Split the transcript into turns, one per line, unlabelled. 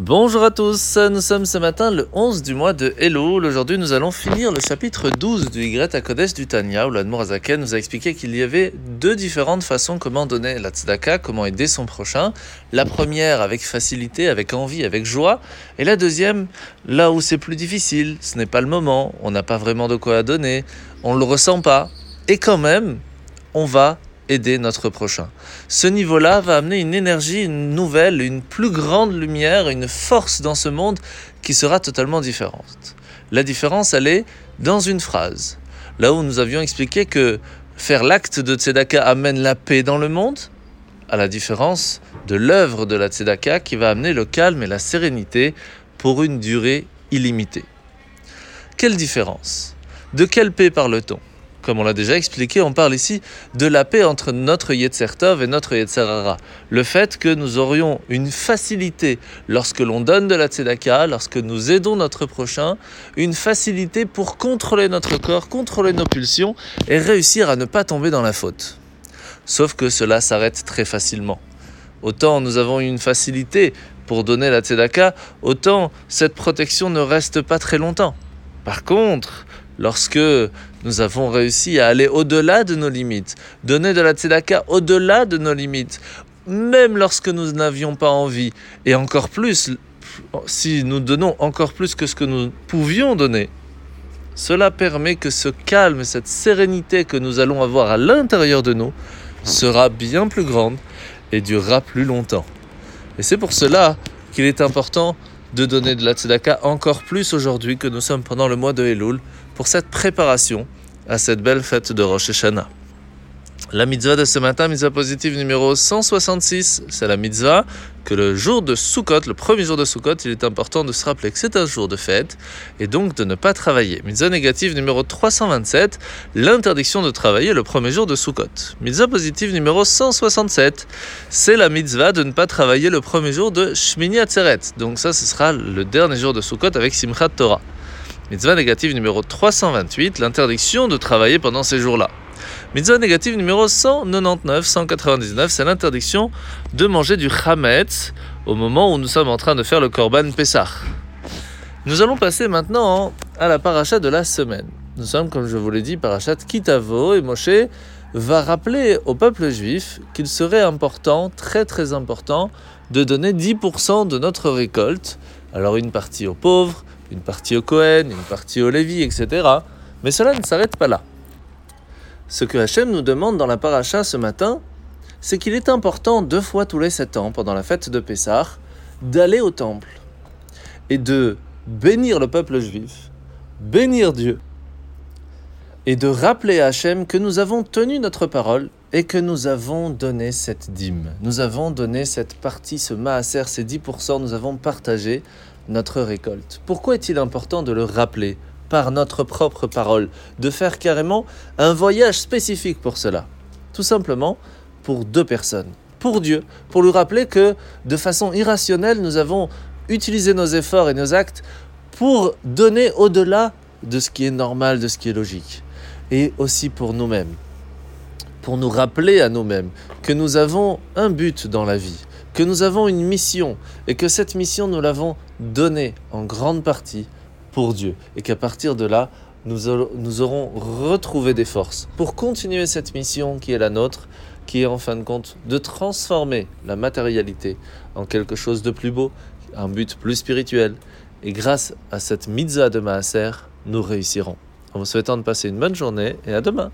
Bonjour à tous, nous sommes ce matin le 11 du mois de Elul. Aujourd'hui, nous allons finir le chapitre 12 du Y à Kodesh du Tanya, où l'Admour Azaken nous a expliqué qu'il y avait deux différentes façons comment donner la tzedaka, comment aider son prochain. La première avec facilité, avec envie, avec joie, et la deuxième là où c'est plus difficile, ce n'est pas le moment, on n'a pas vraiment de quoi donner, on ne le ressent pas, et quand même, on va aider notre prochain. Ce niveau-là va amener une énergie une nouvelle, une plus grande lumière, une force dans ce monde qui sera totalement différente. La différence, elle est dans une phrase. Là où nous avions expliqué que faire l'acte de Tzedaka amène la paix dans le monde, à la différence de l'œuvre de la Tzedaka qui va amener le calme et la sérénité pour une durée illimitée. Quelle différence? De quelle paix parle-t-on? Comme on l'a déjà expliqué, on parle ici de la paix entre notre Yetzertov et notre Yetzerara. Le fait que nous aurions une facilité lorsque l'on donne de la tzedaka, lorsque nous aidons notre prochain, une facilité pour contrôler notre corps, contrôler nos pulsions et réussir à ne pas tomber dans la faute. Sauf que cela s'arrête très facilement. Autant nous avons une facilité pour donner la tzedaka, autant cette protection ne reste pas très longtemps. Par contre, lorsque nous avons réussi à aller au-delà de nos limites, donner de la tzedaka au-delà de nos limites, même lorsque nous n'avions pas envie, et encore plus, si nous donnons encore plus que ce que nous pouvions donner, cela permet que ce calme, cette sérénité que nous allons avoir à l'intérieur de nous sera bien plus grande et durera plus longtemps. Et c'est pour cela qu'il est important de donner de la tzedaka encore plus aujourd'hui que nous sommes pendant le mois de Elul pour cette préparation à cette belle fête de Rosh Hashanah. La mitzvah de ce matin, mitzvah positive numéro 166, c'est la mitzvah que le jour de Sukkot, le premier jour de Sukkot, il est important de se rappeler que c'est un jour de fête et donc de ne pas travailler. Mitzvah négative numéro 327, l'interdiction de travailler le premier jour de Sukkot. Mitzvah positive numéro 167, c'est la mitzvah de ne pas travailler le premier jour de Shmini Atzeret. Donc ça, ce sera le dernier jour de Sukkot avec Simchat Torah. Mitzvah négative numéro 328, l'interdiction de travailler pendant ces jours-là. Mitzvah négative numéro 199, 199, c'est l'interdiction de manger du chametz au moment où nous sommes en train de faire le korban Pessah. Nous allons passer maintenant à la paracha de la semaine. Nous sommes, comme je vous l'ai dit, parachat Kitavo et Moshe va rappeler au peuple juif qu'il serait important, très très important, de donner 10% de notre récolte. Alors une partie aux pauvres, une partie au Cohen, une partie au Lévi, etc. Mais cela ne s'arrête pas là. Ce que Hachem nous demande dans la paracha ce matin, c'est qu'il est important deux fois tous les sept ans, pendant la fête de Pessah, d'aller au temple et de bénir le peuple juif, bénir Dieu, et de rappeler à Hachem que nous avons tenu notre parole et que nous avons donné cette dîme. Nous avons donné cette partie, ce maaser, ces 10%, nous avons partagé notre récolte. Pourquoi est-il important de le rappeler par notre propre parole, de faire carrément un voyage spécifique pour cela. Tout simplement pour deux personnes. Pour Dieu, pour lui rappeler que de façon irrationnelle, nous avons utilisé nos efforts et nos actes pour donner au-delà de ce qui est normal, de ce qui est logique. Et aussi pour nous-mêmes. Pour nous rappeler à nous-mêmes que nous avons un but dans la vie, que nous avons une mission et que cette mission, nous l'avons donnée en grande partie pour Dieu et qu'à partir de là, nous, aurons retrouvé des forces pour continuer cette mission qui est la nôtre, qui est en fin de compte de transformer la matérialité en quelque chose de plus beau, un but plus spirituel. Et grâce à cette mitzvah de Maaser, nous réussirons. En vous souhaitant de passer une bonne journée et à demain.